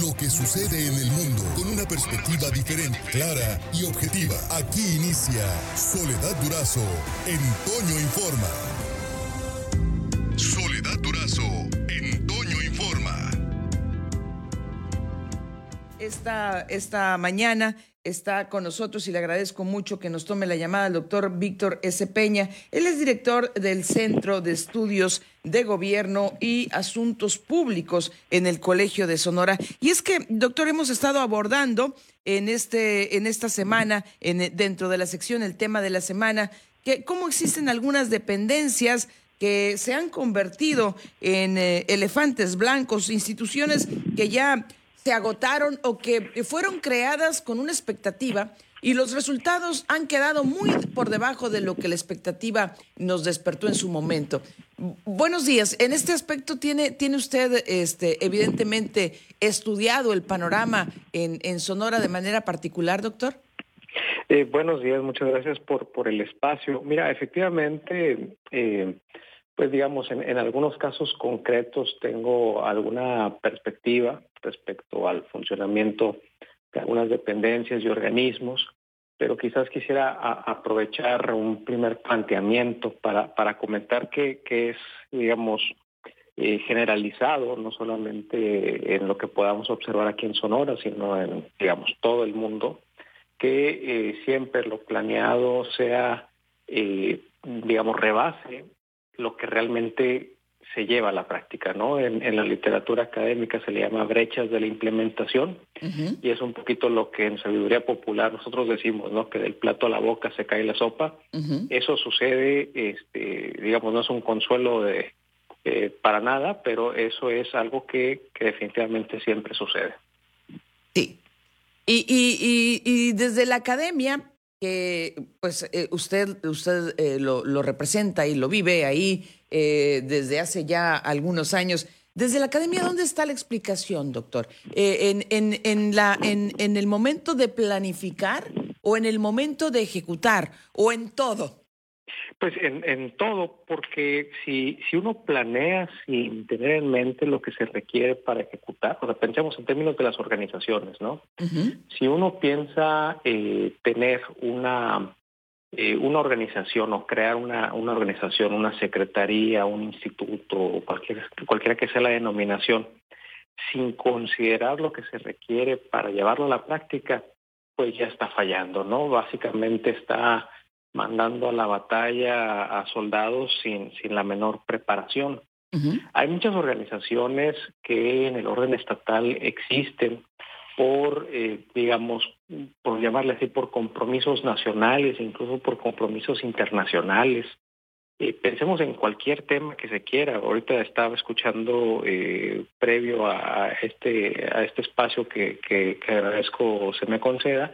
lo que sucede en el mundo con una perspectiva diferente, clara y objetiva. Aquí inicia Soledad Durazo en Toño Informa. Soledad Durazo en Informa. Esta, esta mañana está con nosotros y le agradezco mucho que nos tome la llamada el doctor Víctor S. Peña. Él es director del Centro de Estudios de Gobierno y Asuntos Públicos en el Colegio de Sonora. Y es que, doctor, hemos estado abordando en, este, en esta semana, en, dentro de la sección El tema de la semana, que cómo existen algunas dependencias que se han convertido en eh, elefantes blancos, instituciones que ya se agotaron o que fueron creadas con una expectativa y los resultados han quedado muy por debajo de lo que la expectativa nos despertó en su momento. Buenos días. En este aspecto tiene, tiene usted, este, evidentemente, estudiado el panorama en, en Sonora de manera particular, doctor. Eh, buenos días, muchas gracias por, por el espacio. Mira, efectivamente, eh, pues digamos, en, algunos casos concretos tengo alguna perspectiva respecto al funcionamiento de algunas dependencias y organismos, pero quizás quisiera aprovechar un primer planteamiento para, para comentar que, que es, digamos, eh, generalizado, no solamente en lo que podamos observar aquí en Sonora, sino en, digamos, todo el mundo, que eh, siempre lo planeado sea, eh, digamos, rebase lo que realmente se lleva a la práctica, ¿no? En, en, la literatura académica se le llama brechas de la implementación y es un poquito lo que en sabiduría popular nosotros decimos, ¿no? Que del plato a la boca se cae la sopa. Eso sucede, este, digamos, no es un consuelo de eh, para nada, pero eso es algo que, que definitivamente siempre sucede. Sí. Y, y, y, y desde la academia, que pues eh, usted, usted eh, lo, lo, representa y lo vive ahí eh, desde hace ya algunos años. Desde la academia, ¿dónde está la explicación, doctor? Eh, en, en, en, la, en, en el momento de planificar o en el momento de ejecutar o en todo? Pues en, en todo, porque si, si uno planea sin tener en mente lo que se requiere para ejecutar, o sea, pensemos en términos de las organizaciones, ¿no? Uh -huh. Si uno piensa eh, tener una, eh, una organización o crear una, una organización, una secretaría, un instituto, cualquier, cualquiera que sea la denominación, sin considerar lo que se requiere para llevarlo a la práctica, pues ya está fallando, ¿no? Básicamente está mandando a la batalla a soldados sin, sin la menor preparación. Uh -huh. Hay muchas organizaciones que en el orden estatal existen por, eh, digamos, por llamarle así, por compromisos nacionales, incluso por compromisos internacionales. Eh, pensemos en cualquier tema que se quiera. Ahorita estaba escuchando eh, previo a este, a este espacio que, que, que agradezco se me conceda,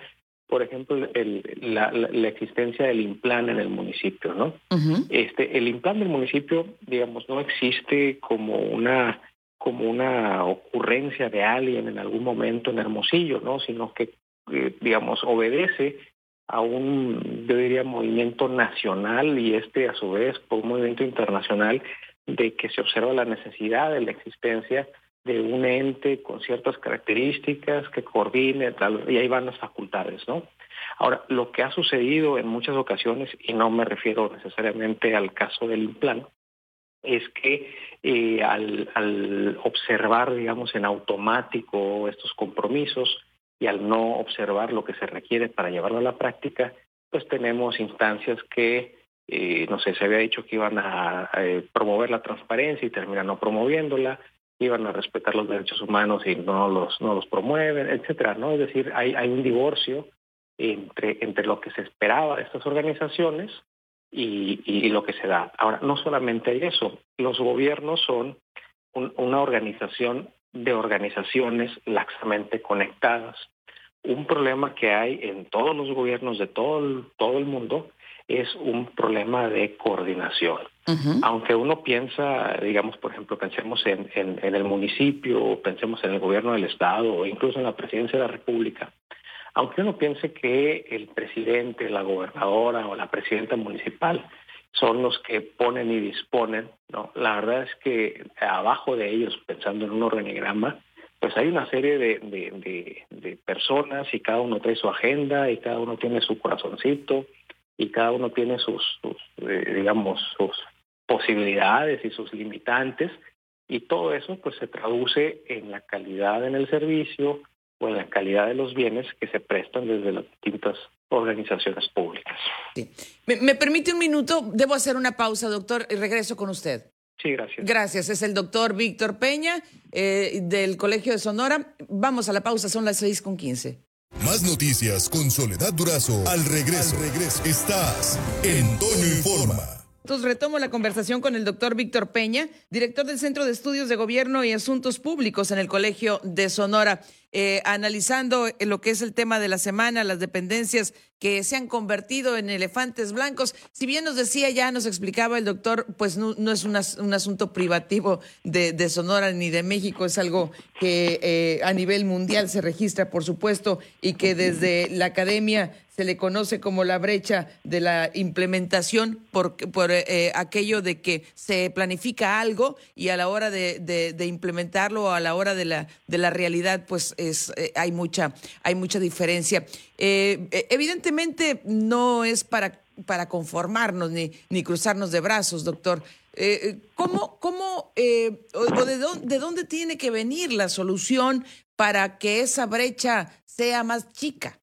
por ejemplo, el, la, la, la, existencia del IMPLAN en el municipio, ¿no? Uh -huh. Este, el IMPLAN del municipio, digamos, no existe como una como una ocurrencia de alguien en algún momento en Hermosillo, ¿no? Sino que, eh, digamos, obedece a un, yo diría, movimiento nacional y este, a su vez, por un movimiento internacional de que se observa la necesidad de la existencia de un ente con ciertas características que coordine, y ahí van las facultades, ¿no? Ahora, lo que ha sucedido en muchas ocasiones, y no me refiero necesariamente al caso del implan, es que eh, al, observar, digamos, en automático estos compromisos y al no observar lo que se requiere para llevarlo a la práctica, pues tenemos instancias que, eh, no sé, se había dicho que iban a, a promover la transparencia y terminan no promoviéndola, iban a respetar los derechos humanos y no los, no los promueven, etcétera, ¿no? Es decir, hay, un divorcio entre, entre lo que se esperaba de estas organizaciones y, lo que se da. Ahora, no solamente hay eso, los gobiernos son un, una organización de organizaciones laxamente conectadas. Un problema que hay en todos los gobiernos de todo el, todo el mundo es un problema de coordinación. Uh -huh. Aunque uno piensa, digamos, por ejemplo, pensemos en, en, en el municipio, pensemos en el gobierno del Estado o incluso en la presidencia de la República, aunque uno piense que el presidente, la gobernadora o la presidenta municipal son los que ponen y disponen, ¿no? La verdad es que abajo de ellos, pensando en un organigrama, pues hay una serie de, de, personas y cada uno trae su agenda y cada uno tiene su corazoncito y cada uno tiene sus, eh, digamos, sus posibilidades y sus limitantes y todo eso pues se traduce en la calidad en el servicio o en la calidad de los bienes que se prestan desde las distintas organizaciones públicas. ¿Me, ¿Me, permite un minuto? Debo hacer una pausa, doctor, y regreso con usted. Sí, gracias. Gracias. Es el doctor Víctor Peña eh, del Colegio de Sonora. Vamos a la pausa, son las seis con quince. Más noticias con Soledad Durazo al regreso. Al regreso. Estás en Toño Informa. Entonces retomo la conversación con el doctor Víctor Peña, director del Centro de Estudios de Gobierno y Asuntos Públicos en el Colegio de Sonora, eh, analizando lo que es el tema de la semana, las dependencias que se han convertido en elefantes blancos. Si bien nos decía ya, nos explicaba el doctor, pues no, es un asunto privativo de, Sonora ni de México, es algo que eh, a nivel mundial se registra, por supuesto, y que desde la academia se le conoce como la brecha de la implementación por, por eh, aquello de que se planifica algo y a la hora de, de, implementarlo o a la hora de la, de la realidad, pues es, eh, hay, mucha, hay mucha diferencia. Eh, evidentemente no es para, para conformarnos ni, ni cruzarnos de brazos, doctor. ¿Cómo, cómo o, de, dónde, de dónde tiene que venir la solución para que esa brecha sea más chica?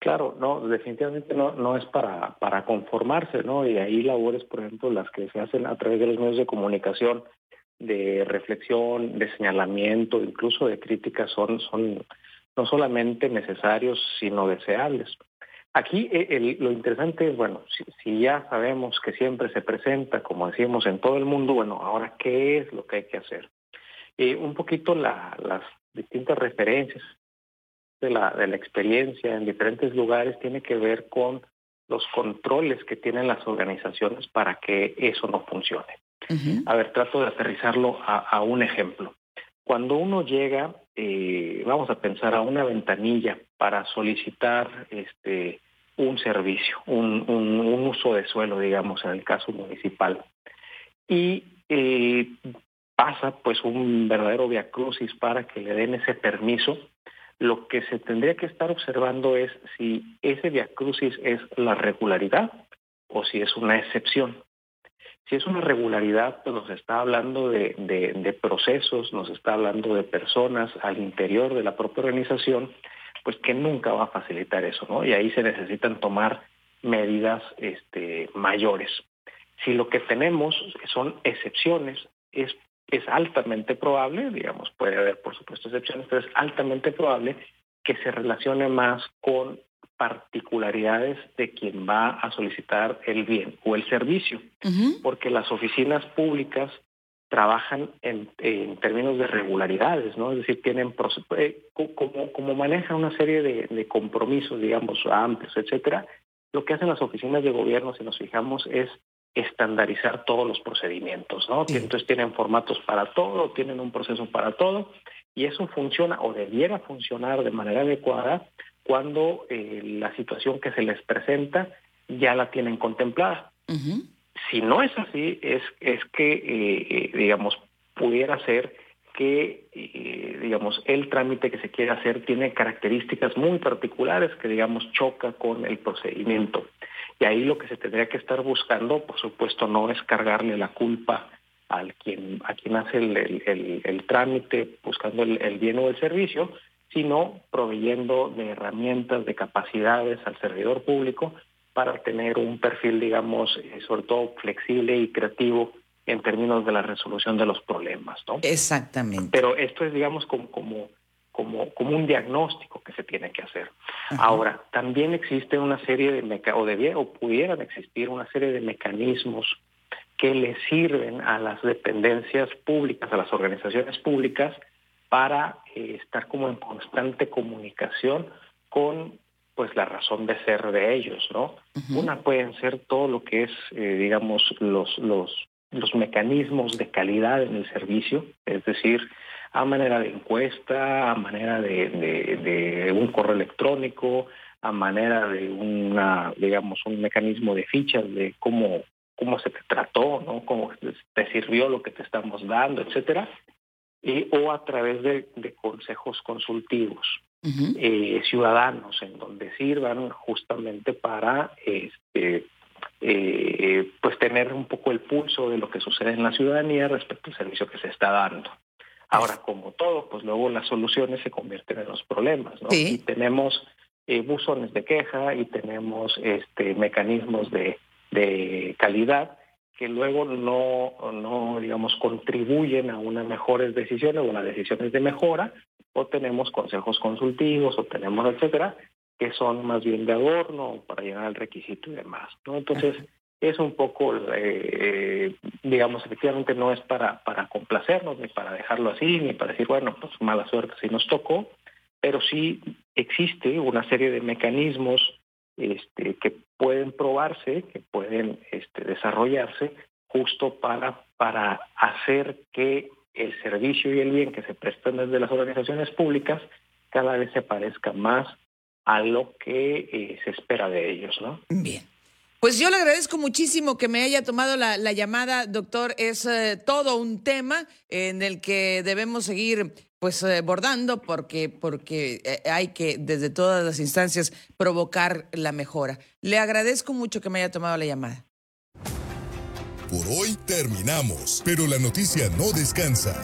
Claro, no, definitivamente no, no es para, para conformarse, ¿no? Y ahí labores, por ejemplo, las que se hacen a través de los medios de comunicación, de reflexión, de señalamiento, incluso de crítica, son, son no solamente necesarios, sino deseables. Aquí eh, lo interesante es, bueno, si, ya sabemos que siempre se presenta, como decimos, en todo el mundo, bueno, ahora, ¿qué es lo que hay que hacer? Eh, un poquito la, las distintas referencias de la, de la experiencia en diferentes lugares tiene que ver con los controles que tienen las organizaciones para que eso no funcione. A ver, trato de aterrizarlo a, un ejemplo. Cuando uno llega, eh, vamos a pensar a una ventanilla para solicitar este un servicio, un, uso de suelo, digamos, en el caso municipal, y eh, pasa pues un verdadero viacrucis para que le den ese permiso lo que se tendría que estar observando es si ese diacrucis es la regularidad o si es una excepción. Si es una regularidad, pues nos está hablando de, de, procesos, nos está hablando de personas al interior de la propia organización, pues que nunca va a facilitar eso, ¿no? Y ahí se necesitan tomar medidas este, mayores. Si lo que tenemos son excepciones, es es altamente probable, digamos, puede haber por supuesto excepciones, pero es altamente probable que se relacione más con particularidades de quien va a solicitar el bien o el servicio, porque las oficinas públicas trabajan en, términos de regularidades, ¿no? Es decir, tienen eh, como, como manejan una serie de, de compromisos, digamos, amplios, etcétera, lo que hacen las oficinas de gobierno, si nos fijamos, es estandarizar todos los procedimientos, ¿no? Entonces tienen formatos para todo, tienen un proceso para todo y eso funciona o debiera funcionar de manera adecuada cuando eh, la situación que se les presenta ya la tienen contemplada. Si no es así, es, es que, eh, eh, digamos, pudiera ser que, digamos, el trámite que se quiere hacer tiene características muy particulares que, digamos, choca con el procedimiento. Y ahí lo que se tendría que estar buscando, por supuesto, no es cargarle la culpa al quien, a quien hace el, trámite buscando el, bien o el servicio, sino proveyendo de herramientas, de capacidades al servidor público para tener un perfil, digamos, eh, sobre todo flexible y creativo en términos de la resolución de los problemas, ¿no? Exactamente. Pero esto es, digamos, como, como como, como un diagnóstico que se tiene que hacer. Ahora, también existe una serie de meca o debía o pudieran existir una serie de mecanismos que le sirven a las dependencias públicas, a las organizaciones públicas, para eh, estar como en constante comunicación con pues la razón de ser de ellos, ¿no? Una pueden ser todo lo que es, eh, digamos, los, los, los mecanismos de calidad en el servicio, es decir, a manera de encuesta, a manera de, un correo electrónico, a manera de una, digamos, un mecanismo de fichas de cómo, cómo se te trató, ¿no? Cómo te sirvió lo que te estamos dando, etcétera. Eh, o a través de, consejos consultivos eh, ciudadanos, en donde sirvan justamente para este, eh, pues tener un poco el pulso de lo que sucede en la ciudadanía respecto al servicio que se está dando. Ahora, como todo, pues luego las soluciones se convierten en los problemas, ¿no? Y tenemos eh, buzones de queja y tenemos este mecanismos de, de calidad que luego no, no, digamos, contribuyen a unas mejores decisiones o unas decisiones de mejora, o tenemos consejos consultivos, o tenemos, etcétera, que son más bien de adorno para llegar al requisito y demás, ¿no? Entonces, es un poco, eh, digamos, efectivamente no es para, para complacernos, ni para dejarlo así, ni para decir, bueno, pues mala suerte si nos tocó, pero sí existe una serie de mecanismos este, que pueden probarse, que pueden este, desarrollarse justo para, para hacer que el servicio y el bien que se prestan desde las organizaciones públicas cada vez se parezca más a lo que eh, se espera de ellos, ¿no? Bien. Pues yo le agradezco muchísimo que me haya tomado la, llamada, doctor. Es eh, todo un tema en el que debemos seguir pues eh, bordando porque, porque eh, hay que desde todas las instancias provocar la mejora. Le agradezco mucho que me haya tomado la llamada. Por hoy terminamos, pero la noticia no descansa.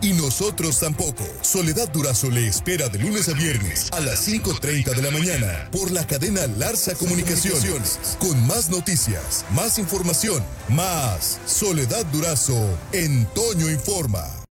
Y nosotros tampoco. Soledad Durazo le espera de lunes a viernes a las 5.30 de la mañana por la cadena Larsa Comunicaciones. Con más noticias, más información, más Soledad Durazo en Informa.